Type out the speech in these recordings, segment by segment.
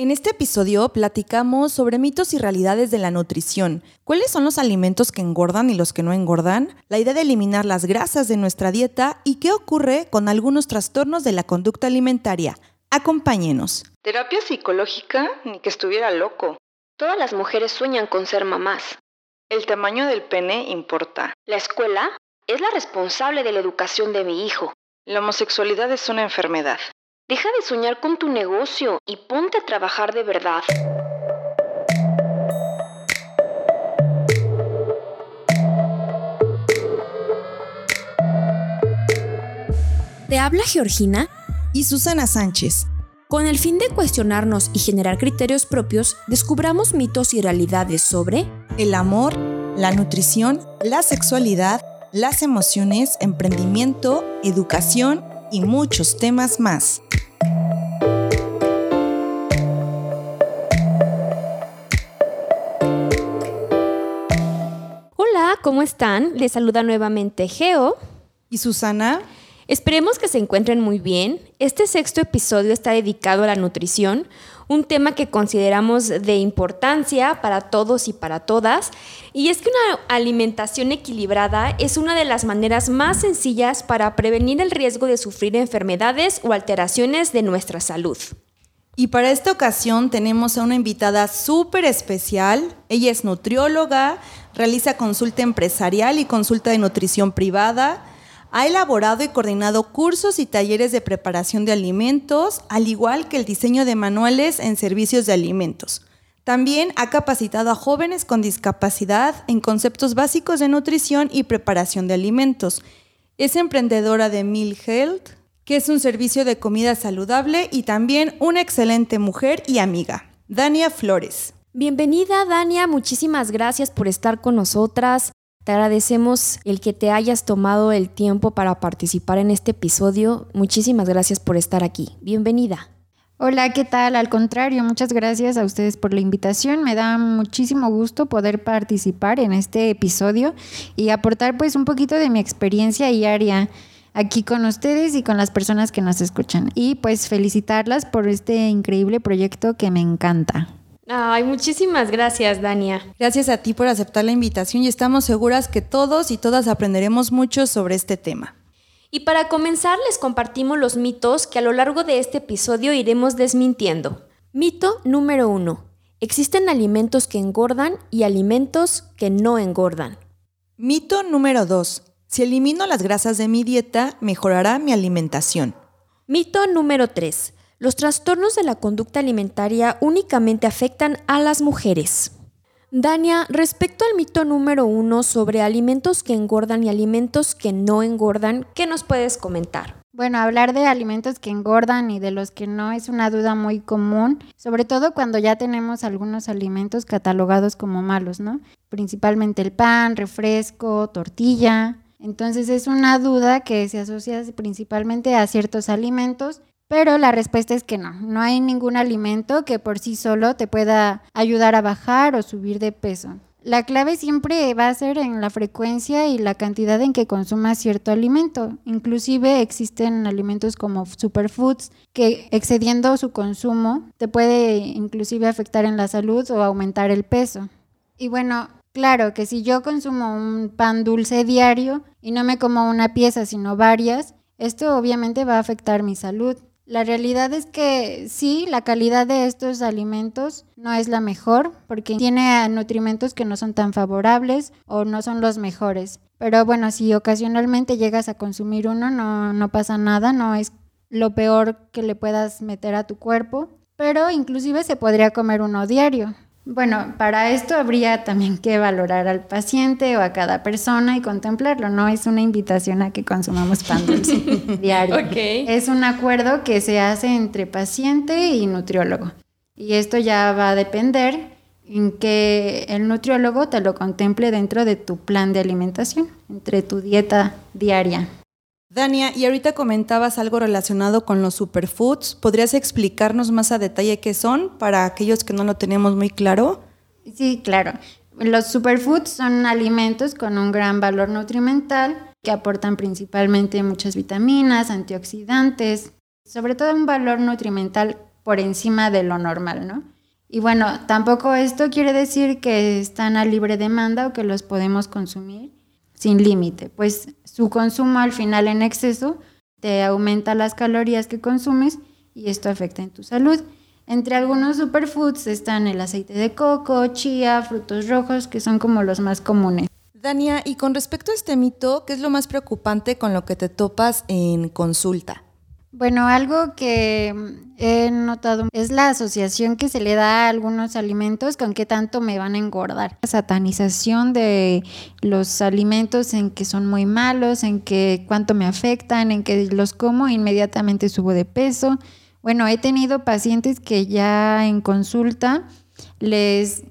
En este episodio platicamos sobre mitos y realidades de la nutrición. ¿Cuáles son los alimentos que engordan y los que no engordan? La idea de eliminar las grasas de nuestra dieta y qué ocurre con algunos trastornos de la conducta alimentaria. Acompáñenos. Terapia psicológica, ni que estuviera loco. Todas las mujeres sueñan con ser mamás. El tamaño del pene importa. La escuela es la responsable de la educación de mi hijo. La homosexualidad es una enfermedad. Deja de soñar con tu negocio y ponte a trabajar de verdad. Te habla Georgina y Susana Sánchez. Con el fin de cuestionarnos y generar criterios propios, descubramos mitos y realidades sobre el amor, la nutrición, la sexualidad, las emociones, emprendimiento, educación y muchos temas más. ¿Cómo están? Les saluda nuevamente Geo. ¿Y Susana? Esperemos que se encuentren muy bien. Este sexto episodio está dedicado a la nutrición, un tema que consideramos de importancia para todos y para todas. Y es que una alimentación equilibrada es una de las maneras más sencillas para prevenir el riesgo de sufrir enfermedades o alteraciones de nuestra salud. Y para esta ocasión tenemos a una invitada súper especial. Ella es nutrióloga, realiza consulta empresarial y consulta de nutrición privada. Ha elaborado y coordinado cursos y talleres de preparación de alimentos, al igual que el diseño de manuales en servicios de alimentos. También ha capacitado a jóvenes con discapacidad en conceptos básicos de nutrición y preparación de alimentos. Es emprendedora de Meal Health, que es un servicio de comida saludable y también una excelente mujer y amiga. Dania Flores. Bienvenida, Dania. Muchísimas gracias por estar con nosotras. Te agradecemos el que te hayas tomado el tiempo para participar en este episodio. Muchísimas gracias por estar aquí. Bienvenida. Hola, ¿qué tal? Al contrario, muchas gracias a ustedes por la invitación. Me da muchísimo gusto poder participar en este episodio y aportar pues un poquito de mi experiencia y área aquí con ustedes y con las personas que nos escuchan. Y pues felicitarlas por este increíble proyecto que me encanta. Ay, muchísimas gracias, Dania. Gracias a ti por aceptar la invitación y estamos seguras que todos y todas aprenderemos mucho sobre este tema. Y para comenzar, les compartimos los mitos que a lo largo de este episodio iremos desmintiendo. Mito número uno. Existen alimentos que engordan y alimentos que no engordan. Mito número 2. Si elimino las grasas de mi dieta, mejorará mi alimentación. Mito número 3. Los trastornos de la conducta alimentaria únicamente afectan a las mujeres. Dania, respecto al mito número 1 sobre alimentos que engordan y alimentos que no engordan, ¿qué nos puedes comentar? Bueno, hablar de alimentos que engordan y de los que no es una duda muy común, sobre todo cuando ya tenemos algunos alimentos catalogados como malos, ¿no? Principalmente el pan, refresco, tortilla, entonces es una duda que se asocia principalmente a ciertos alimentos, pero la respuesta es que no, no hay ningún alimento que por sí solo te pueda ayudar a bajar o subir de peso. La clave siempre va a ser en la frecuencia y la cantidad en que consumas cierto alimento. Inclusive existen alimentos como superfoods que excediendo su consumo te puede inclusive afectar en la salud o aumentar el peso. Y bueno, Claro que si yo consumo un pan dulce diario y no me como una pieza sino varias, esto obviamente va a afectar mi salud. La realidad es que sí, la calidad de estos alimentos no es la mejor porque tiene nutrimentos que no son tan favorables o no son los mejores. Pero bueno, si ocasionalmente llegas a consumir uno, no, no pasa nada, no es lo peor que le puedas meter a tu cuerpo. Pero inclusive se podría comer uno diario. Bueno, para esto habría también que valorar al paciente o a cada persona y contemplarlo. No es una invitación a que consumamos pan dulce diario. Es un acuerdo que se hace entre paciente y nutriólogo. Y esto ya va a depender en que el nutriólogo te lo contemple dentro de tu plan de alimentación, entre tu dieta diaria. Dania, y ahorita comentabas algo relacionado con los superfoods. ¿Podrías explicarnos más a detalle qué son para aquellos que no lo tenemos muy claro? Sí, claro. Los superfoods son alimentos con un gran valor nutrimental que aportan principalmente muchas vitaminas, antioxidantes, sobre todo un valor nutrimental por encima de lo normal, ¿no? Y bueno, tampoco esto quiere decir que están a libre demanda o que los podemos consumir sin límite, pues su consumo al final en exceso te aumenta las calorías que consumes y esto afecta en tu salud. Entre algunos superfoods están el aceite de coco, chía, frutos rojos, que son como los más comunes. Dania, y con respecto a este mito, ¿qué es lo más preocupante con lo que te topas en consulta? Bueno, algo que he notado es la asociación que se le da a algunos alimentos con qué tanto me van a engordar. La satanización de los alimentos en que son muy malos, en que cuánto me afectan, en que los como inmediatamente subo de peso. Bueno, he tenido pacientes que ya en consulta les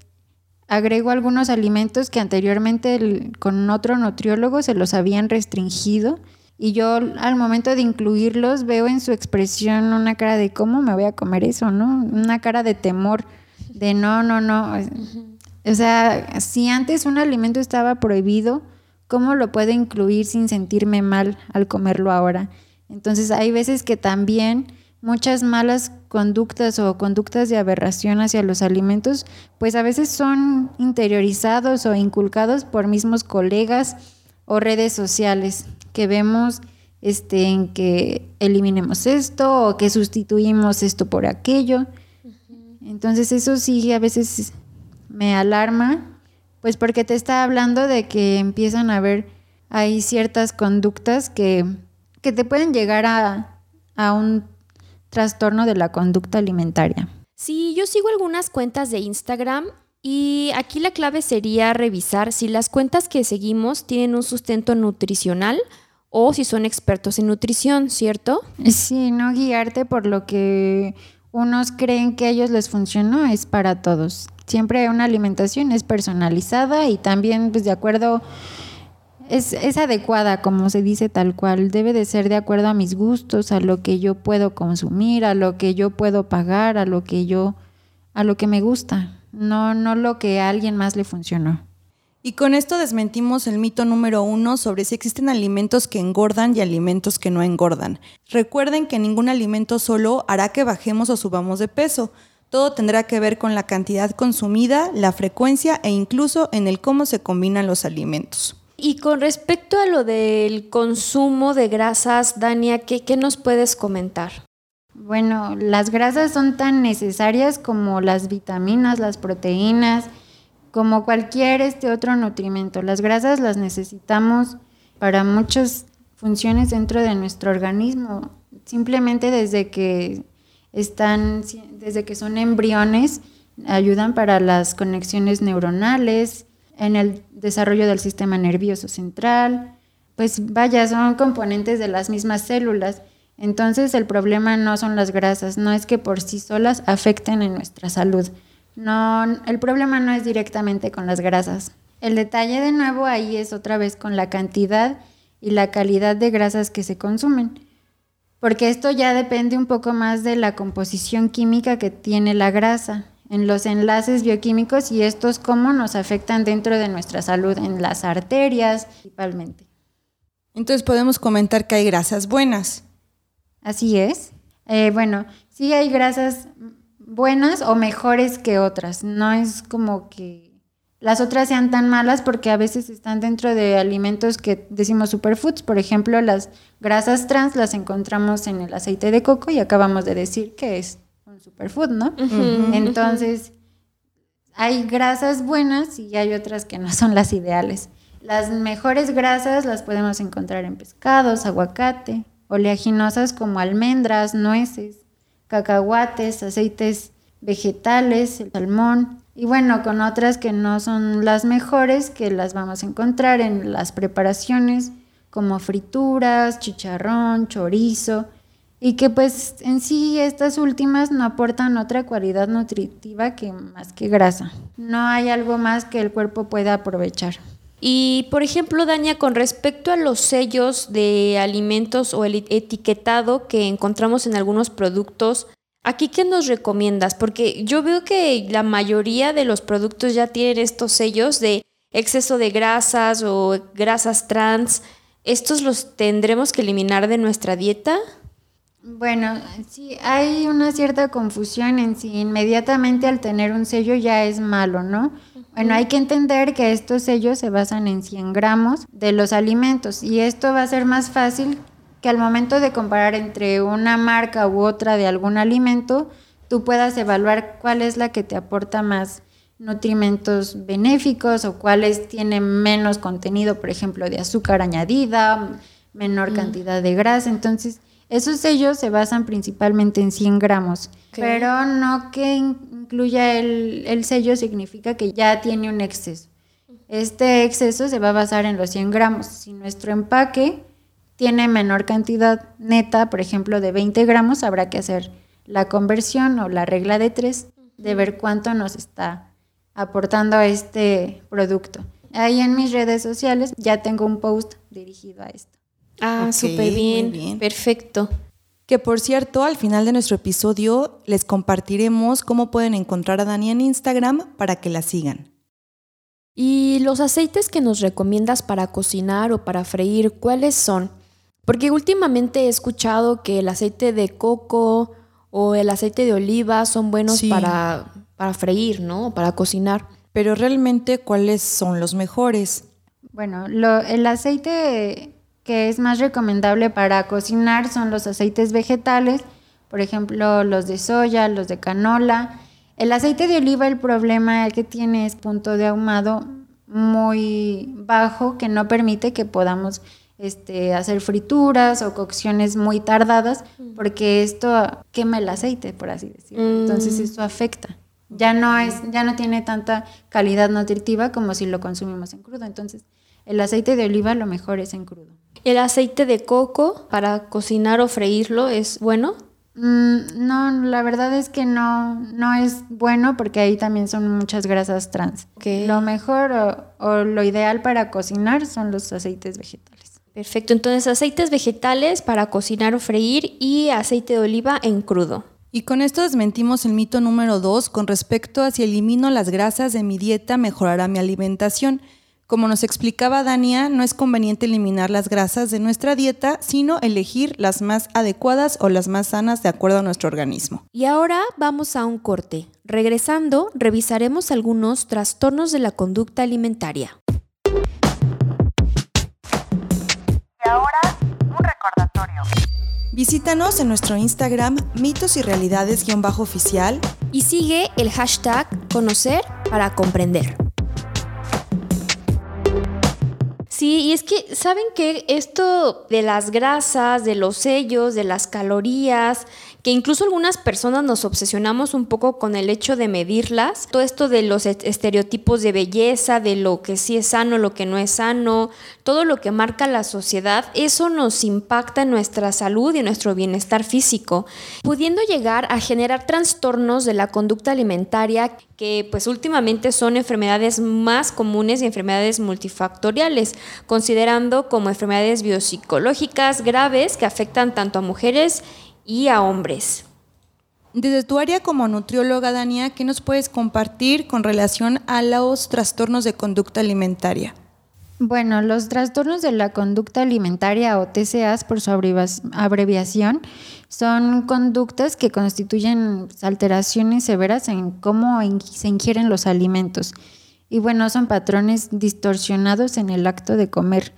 agrego algunos alimentos que anteriormente con otro nutriólogo se los habían restringido y yo al momento de incluirlos veo en su expresión una cara de cómo me voy a comer eso, ¿no? Una cara de temor, de no, no, no. O sea, si antes un alimento estaba prohibido, ¿cómo lo puedo incluir sin sentirme mal al comerlo ahora? Entonces hay veces que también muchas malas conductas o conductas de aberración hacia los alimentos, pues a veces son interiorizados o inculcados por mismos colegas o redes sociales que vemos este, en que eliminemos esto o que sustituimos esto por aquello. Entonces eso sí a veces me alarma, pues porque te está hablando de que empiezan a haber hay ciertas conductas que, que te pueden llegar a, a un trastorno de la conducta alimentaria. Sí, yo sigo algunas cuentas de Instagram y aquí la clave sería revisar si las cuentas que seguimos tienen un sustento nutricional o si son expertos en nutrición, ¿cierto? Sí, no guiarte por lo que unos creen que a ellos les funcionó, es para todos. Siempre una alimentación es personalizada y también pues de acuerdo, es, es adecuada, como se dice tal cual, debe de ser de acuerdo a mis gustos, a lo que yo puedo consumir, a lo que yo puedo pagar, a lo que yo, a lo que me gusta no, no lo que a alguien más le funcionó. Y con esto desmentimos el mito número uno sobre si existen alimentos que engordan y alimentos que no engordan. Recuerden que ningún alimento solo hará que bajemos o subamos de peso. Todo tendrá que ver con la cantidad consumida, la frecuencia e incluso en el cómo se combinan los alimentos. Y con respecto a lo del consumo de grasas, Dania, ¿qué, qué nos puedes comentar? Bueno, las grasas son tan necesarias como las vitaminas, las proteínas, como cualquier este otro nutrimento. Las grasas las necesitamos para muchas funciones dentro de nuestro organismo. Simplemente desde que están, desde que son embriones, ayudan para las conexiones neuronales, en el desarrollo del sistema nervioso central. Pues vaya, son componentes de las mismas células. Entonces el problema no son las grasas, no es que por sí solas afecten en nuestra salud. No, el problema no es directamente con las grasas. El detalle de nuevo ahí es otra vez con la cantidad y la calidad de grasas que se consumen. Porque esto ya depende un poco más de la composición química que tiene la grasa, en los enlaces bioquímicos y estos cómo nos afectan dentro de nuestra salud, en las arterias principalmente. Entonces podemos comentar que hay grasas buenas. Así es. Eh, bueno, sí hay grasas buenas o mejores que otras. No es como que las otras sean tan malas porque a veces están dentro de alimentos que decimos superfoods. Por ejemplo, las grasas trans las encontramos en el aceite de coco y acabamos de decir que es un superfood, ¿no? Entonces, hay grasas buenas y hay otras que no son las ideales. Las mejores grasas las podemos encontrar en pescados, aguacate, oleaginosas como almendras, nueces, cacahuates, aceites vegetales, el salmón y bueno, con otras que no son las mejores que las vamos a encontrar en las preparaciones como frituras, chicharrón, chorizo y que pues en sí estas últimas no aportan otra cualidad nutritiva que más que grasa. No hay algo más que el cuerpo pueda aprovechar. Y, por ejemplo, Daña, con respecto a los sellos de alimentos o el etiquetado que encontramos en algunos productos, ¿aquí qué nos recomiendas? Porque yo veo que la mayoría de los productos ya tienen estos sellos de exceso de grasas o grasas trans. ¿Estos los tendremos que eliminar de nuestra dieta? Bueno, sí, hay una cierta confusión en si inmediatamente al tener un sello ya es malo, ¿no? Bueno, hay que entender que estos sellos se basan en 100 gramos de los alimentos y esto va a ser más fácil que al momento de comparar entre una marca u otra de algún alimento, tú puedas evaluar cuál es la que te aporta más nutrimentos benéficos o cuáles tienen menos contenido, por ejemplo, de azúcar añadida, menor cantidad de grasa. Entonces, esos sellos se basan principalmente en 100 gramos, pero no que incluya el, el, sello significa que ya tiene un exceso. Este exceso se va a basar en los 100 gramos. Si nuestro empaque tiene menor cantidad neta, por ejemplo, de 20 gramos, habrá que hacer la conversión o la regla de 3 de ver cuánto nos está aportando este producto. Ahí en mis redes sociales ya tengo un post dirigido a esto. Ah, súper bien, bien, perfecto. Que por cierto, al final de nuestro episodio les compartiremos cómo pueden encontrar a Dani en Instagram para que la sigan. ¿Y los aceites que nos recomiendas para cocinar o para freír, cuáles son? Porque últimamente he escuchado que el aceite de coco o el aceite de oliva son buenos para, para freír, ¿no? Para cocinar. Pero realmente, ¿cuáles son los mejores? Bueno, el aceite que es más recomendable para cocinar son los aceites vegetales, por ejemplo, los de soya, los de canola. El aceite de oliva, el problema que tiene es punto de ahumado muy bajo que no permite que podamos este, hacer frituras o cocciones muy tardadas porque esto quema el aceite, por así decirlo. Entonces mm. eso afecta. Ya no, es, ya no tiene tanta calidad nutritiva como si lo consumimos en crudo. Entonces el aceite de oliva lo mejor es en crudo. ¿El aceite de coco para cocinar o freírlo es bueno? Mm, no, la verdad es que no, no es bueno porque ahí también son muchas grasas trans. Lo mejor o, o, lo ideal para cocinar son los aceites vegetales. Perfecto, entonces aceites vegetales para cocinar o freír y aceite de oliva en crudo. Y con esto desmentimos el mito número dos con respecto a si elimino las grasas de mi dieta mejorará mi alimentación. Como nos explicaba Dania, no es conveniente eliminar las grasas de nuestra dieta, sino elegir las más adecuadas o las más sanas de acuerdo a nuestro organismo. Y ahora vamos a un corte. Regresando, revisaremos algunos trastornos de la conducta alimentaria. Y ahora, un recordatorio. Visítanos en nuestro Instagram mitos y realidades-oficial y sigue el hashtag conocer para comprender. Sí, y es que, ¿saben que Esto de las grasas, de los sellos, de las calorías, que incluso algunas personas nos obsesionamos un poco con el hecho de medirlas. Todo esto de los estereotipos de belleza, de lo que sí es sano, lo que no es sano, todo lo que marca la sociedad, eso nos impacta en nuestra salud y en nuestro bienestar físico, pudiendo llegar a generar trastornos de la conducta alimentaria que pues últimamente son enfermedades más comunes y enfermedades multifactoriales, considerando como enfermedades biopsicológicas graves que afectan tanto a mujeres y a hombres. Desde tu área como nutrióloga, Dania, ¿qué nos puedes compartir con relación a los trastornos de conducta alimentaria? Bueno, los trastornos de la conducta alimentaria o TCAs por su abreviación son conductas que constituyen alteraciones severas en cómo se ingieren los alimentos. Y bueno, son patrones distorsionados en el acto de comer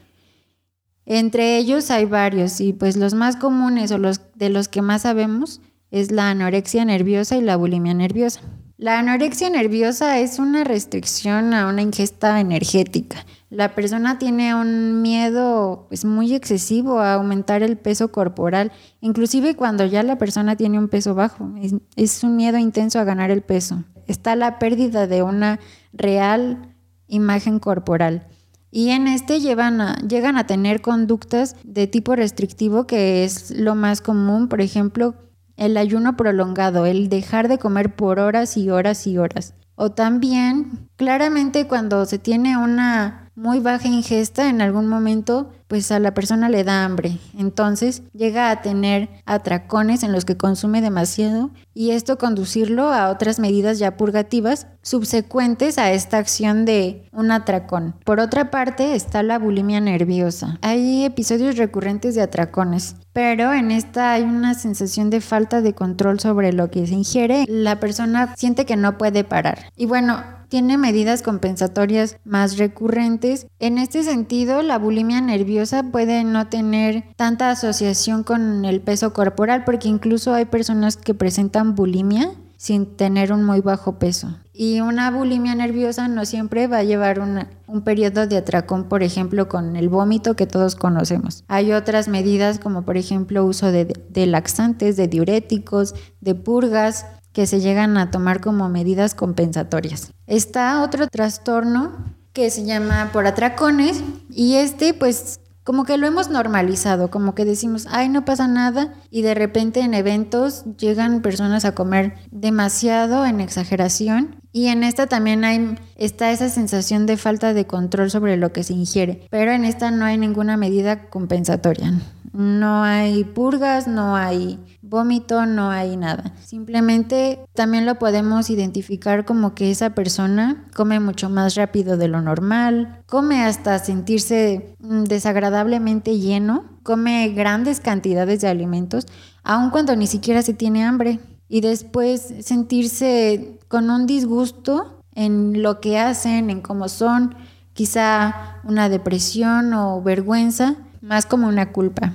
entre ellos hay varios y pues los más comunes o los de los que más sabemos es la anorexia nerviosa y la bulimia nerviosa. La anorexia nerviosa es una restricción a una ingesta energética. La persona tiene un miedo pues muy excesivo a aumentar el peso corporal, inclusive cuando ya la persona tiene un peso bajo. Es, es un miedo intenso a ganar el peso. Está la pérdida de una real imagen corporal. Y en este llevan a, llegan a tener conductas de tipo restrictivo, que es lo más común, por ejemplo, el ayuno prolongado, el dejar de comer por horas y horas y horas. O también Claramente cuando se tiene una muy baja ingesta en algún momento, pues a la persona le da hambre. Entonces llega a tener atracones en los que consume demasiado y esto conducirlo a otras medidas ya purgativas subsecuentes a esta acción de un atracón. Por otra parte está la bulimia nerviosa. Hay episodios recurrentes de atracones, pero en esta hay una sensación de falta de control sobre lo que se ingiere. La persona siente que no puede parar. Y bueno, tiene medidas compensatorias más recurrentes. En este sentido, la bulimia nerviosa puede no tener tanta asociación con el peso corporal porque incluso hay personas que presentan bulimia sin tener un muy bajo peso. Y una bulimia nerviosa no siempre va a llevar un periodo de atracón, por ejemplo, con el vómito que todos conocemos. Hay otras medidas como por ejemplo uso de, de laxantes, de diuréticos, de purgas, que se llegan a tomar como medidas compensatorias. Está otro trastorno que se llama por atracones y este pues como que lo hemos normalizado, como que decimos, ay, no pasa nada y de repente en eventos llegan personas a comer demasiado en exageración y en esta también hay está esa sensación de falta de control sobre lo que se ingiere, pero en esta no hay ninguna medida compensatoria. No hay purgas, no hay vómito, no hay nada. Simplemente también lo podemos identificar como que esa persona come mucho más rápido de lo normal, come hasta sentirse mm, desagradablemente lleno, come grandes cantidades de alimentos, aun cuando ni siquiera se tiene hambre. Y después sentirse con un disgusto en lo que hacen, en cómo son, quizá una depresión o vergüenza, más como una culpa.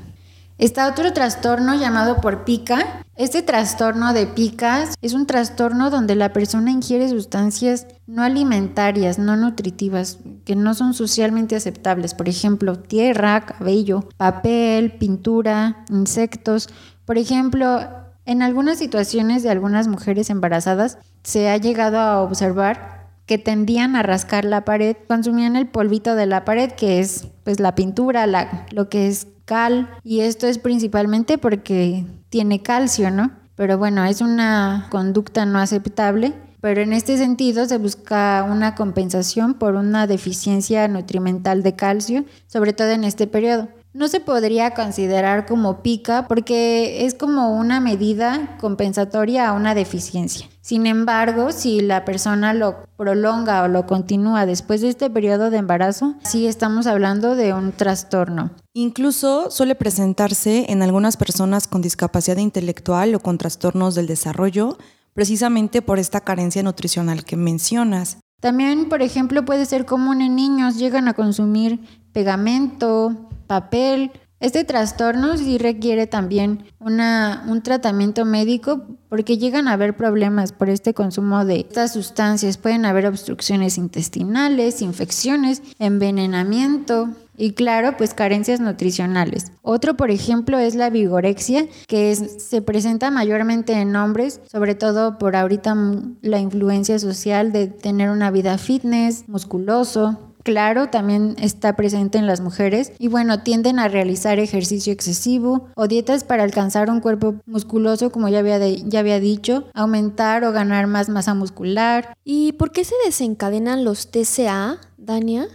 Está otro trastorno llamado por pica. Este trastorno de picas es un trastorno donde la persona ingiere sustancias no alimentarias, no nutritivas, que no son socialmente aceptables. Por ejemplo, tierra, cabello, papel, pintura, insectos. Por ejemplo, en algunas situaciones de algunas mujeres embarazadas se ha llegado a observar que tendían a rascar la pared, consumían el polvito de la pared, que es pues la pintura, la, lo que es cal y esto es principalmente porque tiene calcio, ¿no? Pero bueno, es una conducta no aceptable, pero en este sentido se busca una compensación por una deficiencia nutrimental de calcio, sobre todo en este periodo no se podría considerar como pica porque es como una medida compensatoria a una deficiencia. Sin embargo, si la persona lo prolonga o lo continúa después de este periodo de embarazo, sí estamos hablando de un trastorno. Incluso suele presentarse en algunas personas con discapacidad intelectual o con trastornos del desarrollo, precisamente por esta carencia nutricional que mencionas. También, por ejemplo, puede ser común en niños, llegan a consumir pegamento, papel. Este trastorno sí requiere también una, un tratamiento médico porque llegan a haber problemas por este consumo de estas sustancias. Pueden haber obstrucciones intestinales, infecciones, envenenamiento, y claro, pues carencias nutricionales. Otro, por ejemplo, es la vigorexia, que se presenta mayormente en hombres, sobre todo por ahorita la influencia social de tener una vida fitness, musculoso, claro, también está presente en las mujeres y bueno, tienden a realizar ejercicio excesivo o dietas para alcanzar un cuerpo musculoso, como ya había, ya había dicho, aumentar o ganar más masa muscular. ¿Y por qué se desencadenan los TCA, Dania?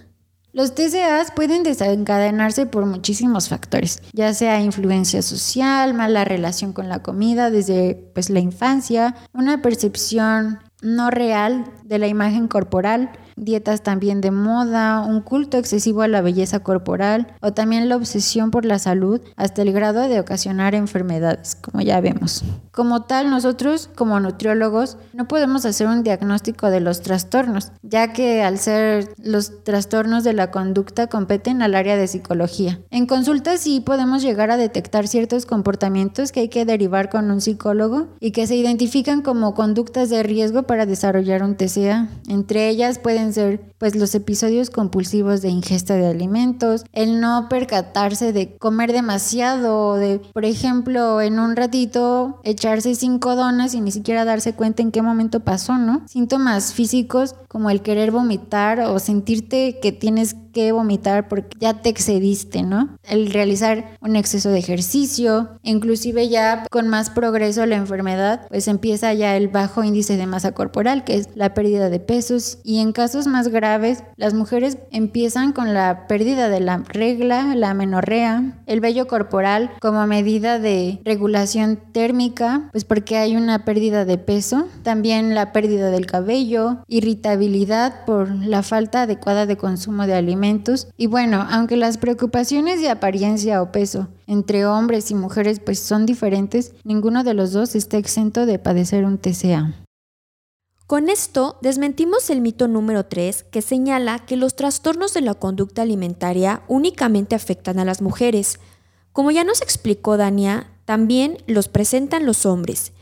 Los TCAs pueden desencadenarse por muchísimos factores, ya sea influencia social, mala relación con la comida desde pues, la infancia, una percepción no real de la imagen corporal, dietas también de moda, un culto excesivo a la belleza corporal o también la obsesión por la salud hasta el grado de ocasionar enfermedades, como ya vemos. Como tal, nosotros como nutriólogos no podemos hacer un diagnóstico de los trastornos, ya que al ser los trastornos de la conducta competen al área de psicología. En consulta sí podemos llegar a detectar ciertos comportamientos que hay que derivar con un psicólogo y que se identifican como conductas de riesgo para desarrollar un TCA. Entre ellas pueden pues los episodios compulsivos de ingesta de alimentos, el no percatarse de comer demasiado de, por ejemplo, en un ratito echarse cinco donas y ni siquiera darse cuenta en qué momento pasó, ¿no? Síntomas físicos como el querer vomitar o sentirte que tienes que vomitar porque ya te excediste, ¿no? El realizar un exceso de ejercicio, inclusive ya con más progreso la enfermedad, pues empieza ya el bajo índice de masa corporal, que es la pérdida de pesos, y en casos más graves, las mujeres empiezan con la pérdida de la regla, la menorrea, el vello corporal como medida de regulación térmica, pues porque hay una pérdida de peso, también la pérdida del cabello, irritabilidad por la falta adecuada de consumo de alimentos y bueno, aunque las preocupaciones de apariencia o peso entre hombres y mujeres pues son diferentes, ninguno de los dos está exento de padecer un TCA. Con esto desmentimos el mito número 3 que señala que los trastornos de la conducta alimentaria únicamente afectan a las mujeres. Como ya nos explicó Dania, también los presentan los hombres.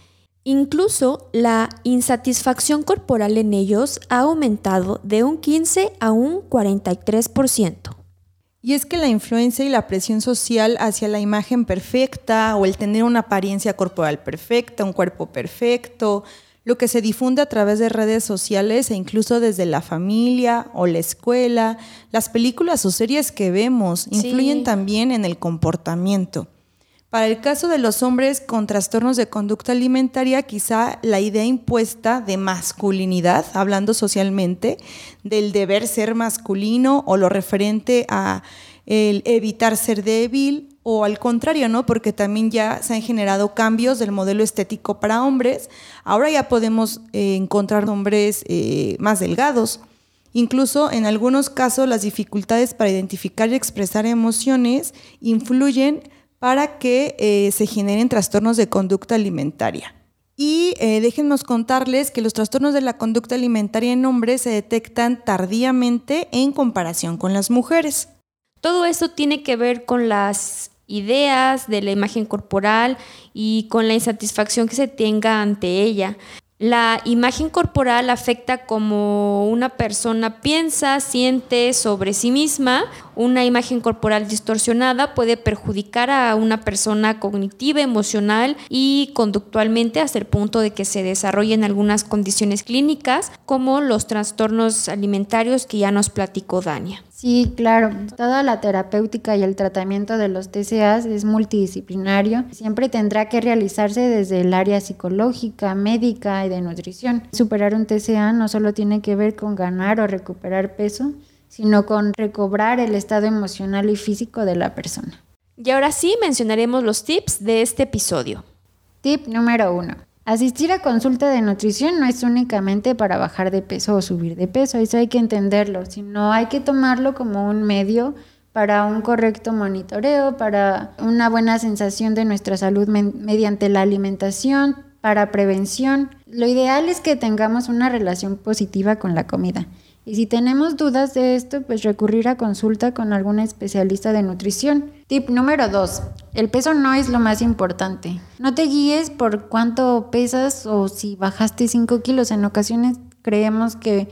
Incluso la insatisfacción corporal en ellos ha aumentado de un 15 a un 43%. Y es que la influencia y la presión social hacia la imagen perfecta o el tener una apariencia corporal perfecta, un cuerpo perfecto, lo que se difunde a través de redes sociales e incluso desde la familia o la escuela, las películas o series que vemos influyen también en el comportamiento. Para el caso de los hombres con trastornos de conducta alimentaria, quizá la idea impuesta de masculinidad, hablando socialmente, del deber ser masculino o lo referente a evitar ser débil o al contrario, ¿no? Porque también ya se han generado cambios del modelo estético para hombres. Ahora ya podemos eh, encontrar hombres eh, más delgados. Incluso en algunos casos las dificultades para identificar y expresar emociones influyen para que eh, se generen trastornos de conducta alimentaria. Y eh, contarles que los trastornos de la conducta alimentaria en hombres se detectan tardíamente en comparación con las mujeres. Todo eso tiene que ver con las ideas de la imagen corporal y con la insatisfacción que se tenga ante ella. La imagen corporal afecta como una persona piensa, siente sobre sí misma. Una imagen corporal distorsionada puede perjudicar a una persona cognitiva, emocional y conductualmente hasta el punto de que se desarrollen algunas condiciones clínicas como los trastornos alimentarios que ya nos platicó Dania. Sí, claro. Toda la terapéutica y el tratamiento de los TCAs es multidisciplinario. Siempre tendrá que realizarse desde el área psicológica, médica y de nutrición. Superar un TCA no solo tiene que ver con ganar o recuperar peso, sino con recobrar el estado emocional y físico de la persona. Y ahora sí mencionaremos los tips de este episodio. Tip número uno. Asistir a consulta de nutrición no es únicamente para bajar de peso o subir de peso, eso hay que entenderlo, sino hay que tomarlo como un medio para un correcto monitoreo, para una buena sensación de nuestra salud mediante la alimentación, para prevención. Lo ideal es que tengamos una relación positiva con la comida. Y si tenemos dudas de esto, pues recurrir a consulta con algún especialista de nutrición. Tip número 2. El peso no es lo más importante. No te guíes por cuánto pesas o si bajaste 5 kilos. En ocasiones creemos que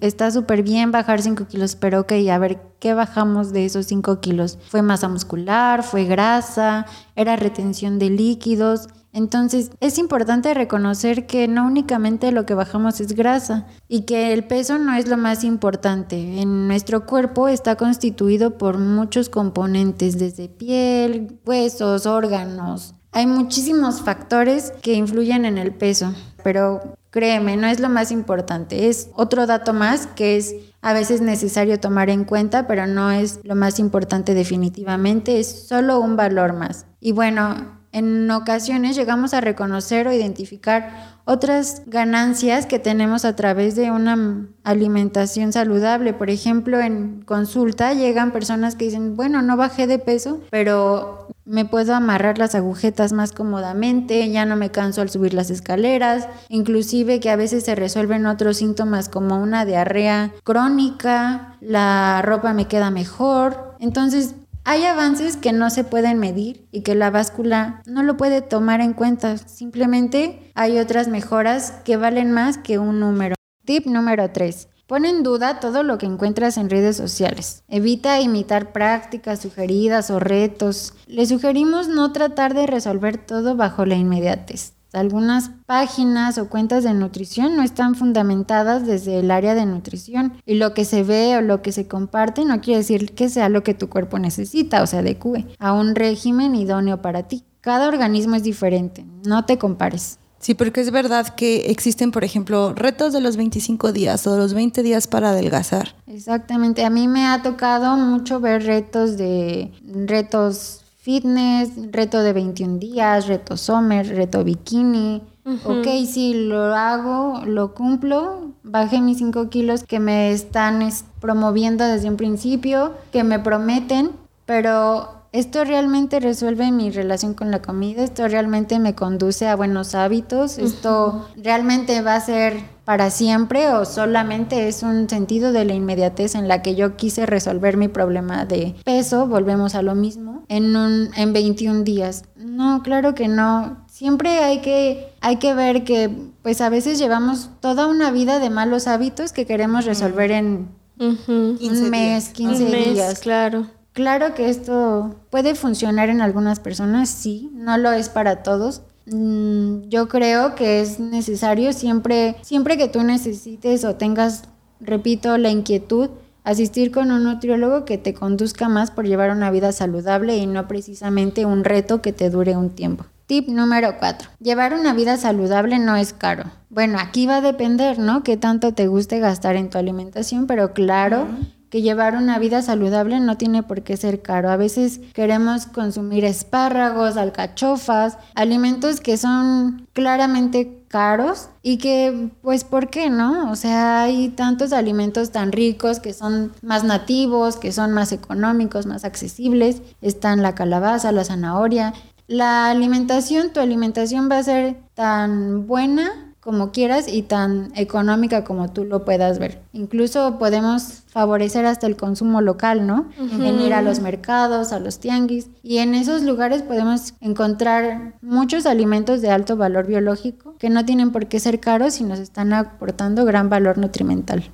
está súper bien bajar 5 kilos, pero ok, a ver, ¿qué bajamos de esos 5 kilos? ¿Fue masa muscular? ¿Fue grasa? ¿Era retención de líquidos? Entonces es importante reconocer que no únicamente lo que bajamos es grasa y que el peso no es lo más importante. En nuestro cuerpo está constituido por muchos componentes, desde piel, huesos, órganos. Hay muchísimos factores que influyen en el peso, pero créeme, no es lo más importante. Es otro dato más que es a veces necesario tomar en cuenta, pero no es lo más importante definitivamente, es solo un valor más. Y bueno, en ocasiones llegamos a reconocer o identificar otras ganancias que tenemos a través de una alimentación saludable. Por ejemplo, en consulta llegan personas que dicen, bueno, no bajé de peso, pero me puedo amarrar las agujetas más cómodamente, ya no me canso al subir las escaleras, inclusive que a veces se resuelven otros síntomas como una diarrea crónica, la ropa me queda mejor. Entonces, hay avances que no se pueden medir y que la báscula no lo puede tomar en cuenta. Simplemente hay otras mejoras que valen más que un número. Tip número 3. Pon en duda todo lo que encuentras en redes sociales. Evita imitar prácticas sugeridas o retos. Le sugerimos no tratar de resolver todo bajo la inmediatez. Algunas páginas o cuentas de nutrición no están fundamentadas desde el área de nutrición y lo que se ve o lo que se comparte no quiere decir que sea lo que tu cuerpo necesita o se adecue a un régimen idóneo para ti. Cada organismo es diferente, no te compares. Sí, porque es verdad que existen, por ejemplo, retos de los 25 días o los 20 días para adelgazar. Exactamente, a mí me ha tocado mucho ver retos de retos fitness, reto de 21 días, reto summer, reto bikini. Ok, sí, lo hago, lo cumplo, bajé mis 5 kilos que me están promoviendo desde un principio, que me prometen, pero esto realmente resuelve mi relación con la comida, esto realmente me conduce a buenos hábitos, esto realmente va a ser para siempre o solamente es un sentido de la inmediatez en la que yo quise resolver mi problema de peso, volvemos a lo mismo, en, un, en 21 días. No, claro que no. Siempre hay que, hay que ver que pues a veces llevamos toda una vida de malos hábitos que queremos resolver en un mes, 15 días. Claro. Claro que esto puede funcionar en algunas personas, sí, no lo es para todos. Mm, yo creo que es necesario siempre, siempre que tú necesites o tengas, repito, la inquietud, asistir con un nutriólogo que te conduzca más por llevar una vida saludable y no precisamente un reto que te dure un tiempo. Tip número 4. Llevar una vida saludable no es caro. Bueno, aquí va a depender, ¿no? Qué tanto te guste gastar en tu alimentación, pero claro, que llevar una vida saludable no tiene por qué ser caro. A veces queremos consumir espárragos, alcachofas, alimentos que son claramente caros y que pues ¿por qué no? O sea, hay tantos alimentos tan ricos que son más nativos, que son más económicos, más accesibles. Están la calabaza, la zanahoria. La alimentación, tu alimentación va a ser tan buena como quieras y tan económica como tú lo puedas ver. Incluso podemos favorecer hasta el consumo local, ¿no? En ir a los mercados, a los tianguis. Y en esos lugares podemos encontrar muchos alimentos de alto valor biológico que no tienen por qué ser caros y nos están aportando gran valor nutrimental.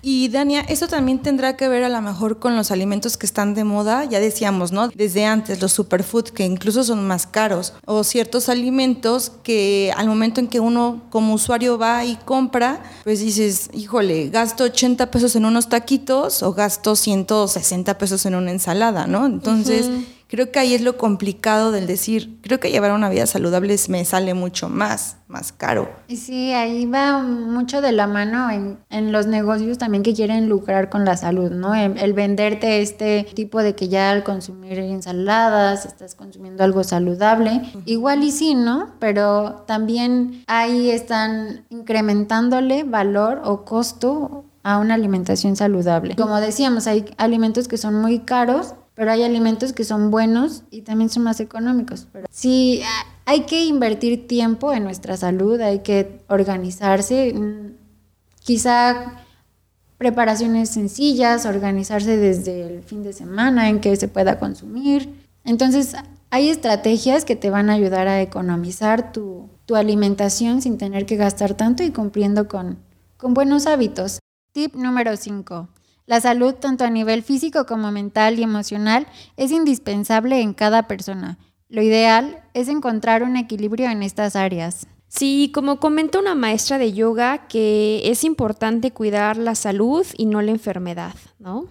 Y Dania, eso también tendrá que ver a lo mejor con los alimentos que están de moda, ya decíamos, ¿no? Desde antes, los superfoods que incluso son más caros, o ciertos alimentos que al momento en que uno como usuario va y compra, pues dices, híjole, gasto 80 pesos en unos taquitos o gasto 160 pesos en una ensalada, ¿no? Entonces... Creo que ahí es lo complicado del decir, creo que llevar una vida saludable me sale mucho más, más caro. Y sí, ahí va mucho de la mano en, los negocios también que quieren lucrar con la salud, ¿no? El, venderte este tipo de que ya al consumir ensaladas estás consumiendo algo saludable. Igual y sí, ¿no? Pero también ahí están incrementándole valor o costo a una alimentación saludable. Como decíamos, hay alimentos que son muy caros pero hay alimentos que son buenos y también son más económicos. Pero sí, hay que invertir tiempo en nuestra salud, hay que organizarse, mm, quizá preparaciones sencillas, organizarse desde el fin de semana en que se pueda consumir. Entonces, hay estrategias que te van a ayudar a economizar tu, tu alimentación sin tener que gastar tanto y cumpliendo con, con buenos hábitos. Tip número 5. La salud, tanto a nivel físico como mental y emocional, es indispensable en cada persona. Lo ideal es encontrar un equilibrio en estas áreas. Sí, como comenta una maestra de yoga, que es importante cuidar la salud y no la enfermedad, ¿no?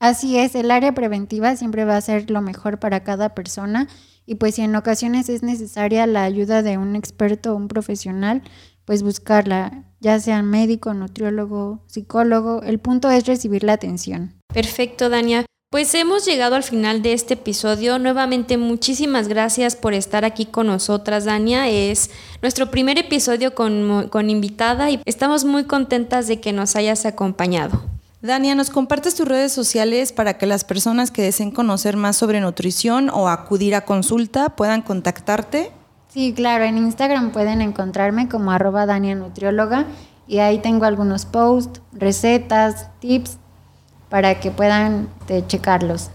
Así es, el área preventiva siempre va a ser lo mejor para cada persona y pues si en ocasiones es necesaria la ayuda de un experto o un profesional, pues buscarla, ya sea médico, nutriólogo, psicólogo, el punto es recibir la atención. Perfecto, Dania. Pues hemos llegado al final de este episodio. Nuevamente muchísimas gracias por estar aquí con nosotras, Dania. Es nuestro primer episodio con, con invitada y estamos muy contentas de que nos hayas acompañado. Dania, ¿nos compartes tus redes sociales para que las personas que deseen conocer más sobre nutrición o acudir a consulta puedan contactarte? Sí, claro, en Instagram pueden encontrarme como arroba Dania Nutrióloga y ahí tengo algunos posts, recetas, tips para que puedan este, checarlos.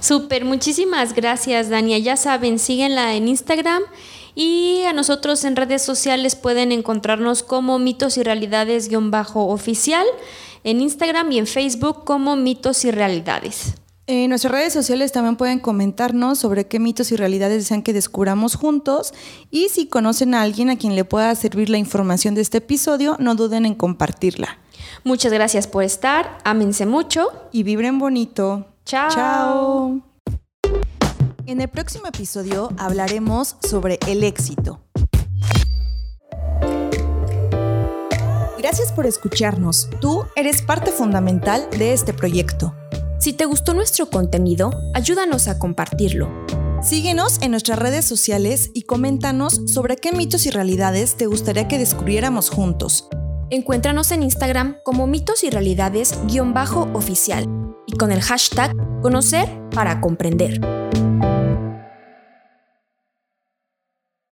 Súper, muchísimas gracias Dania. Ya saben, síguenla en Instagram y a nosotros en redes sociales pueden encontrarnos como mitos y realidades-oficial en Instagram y en Facebook como mitos y realidades. En nuestras redes sociales también pueden comentarnos sobre qué mitos y realidades desean que descubramos juntos y si conocen a alguien a quien le pueda servir la información de este episodio, no duden en compartirla. Muchas gracias por estar, ámense mucho y vibren bonito. Chao. Chao. En el próximo episodio hablaremos sobre el éxito. Gracias por escucharnos. Tú eres parte fundamental de este proyecto. Si te gustó nuestro contenido, ayúdanos a compartirlo. Síguenos en nuestras redes sociales y coméntanos sobre qué mitos y realidades te gustaría que descubriéramos juntos. Encuéntranos en Instagram como mitos y realidades-oficial y con el hashtag conocer para comprender.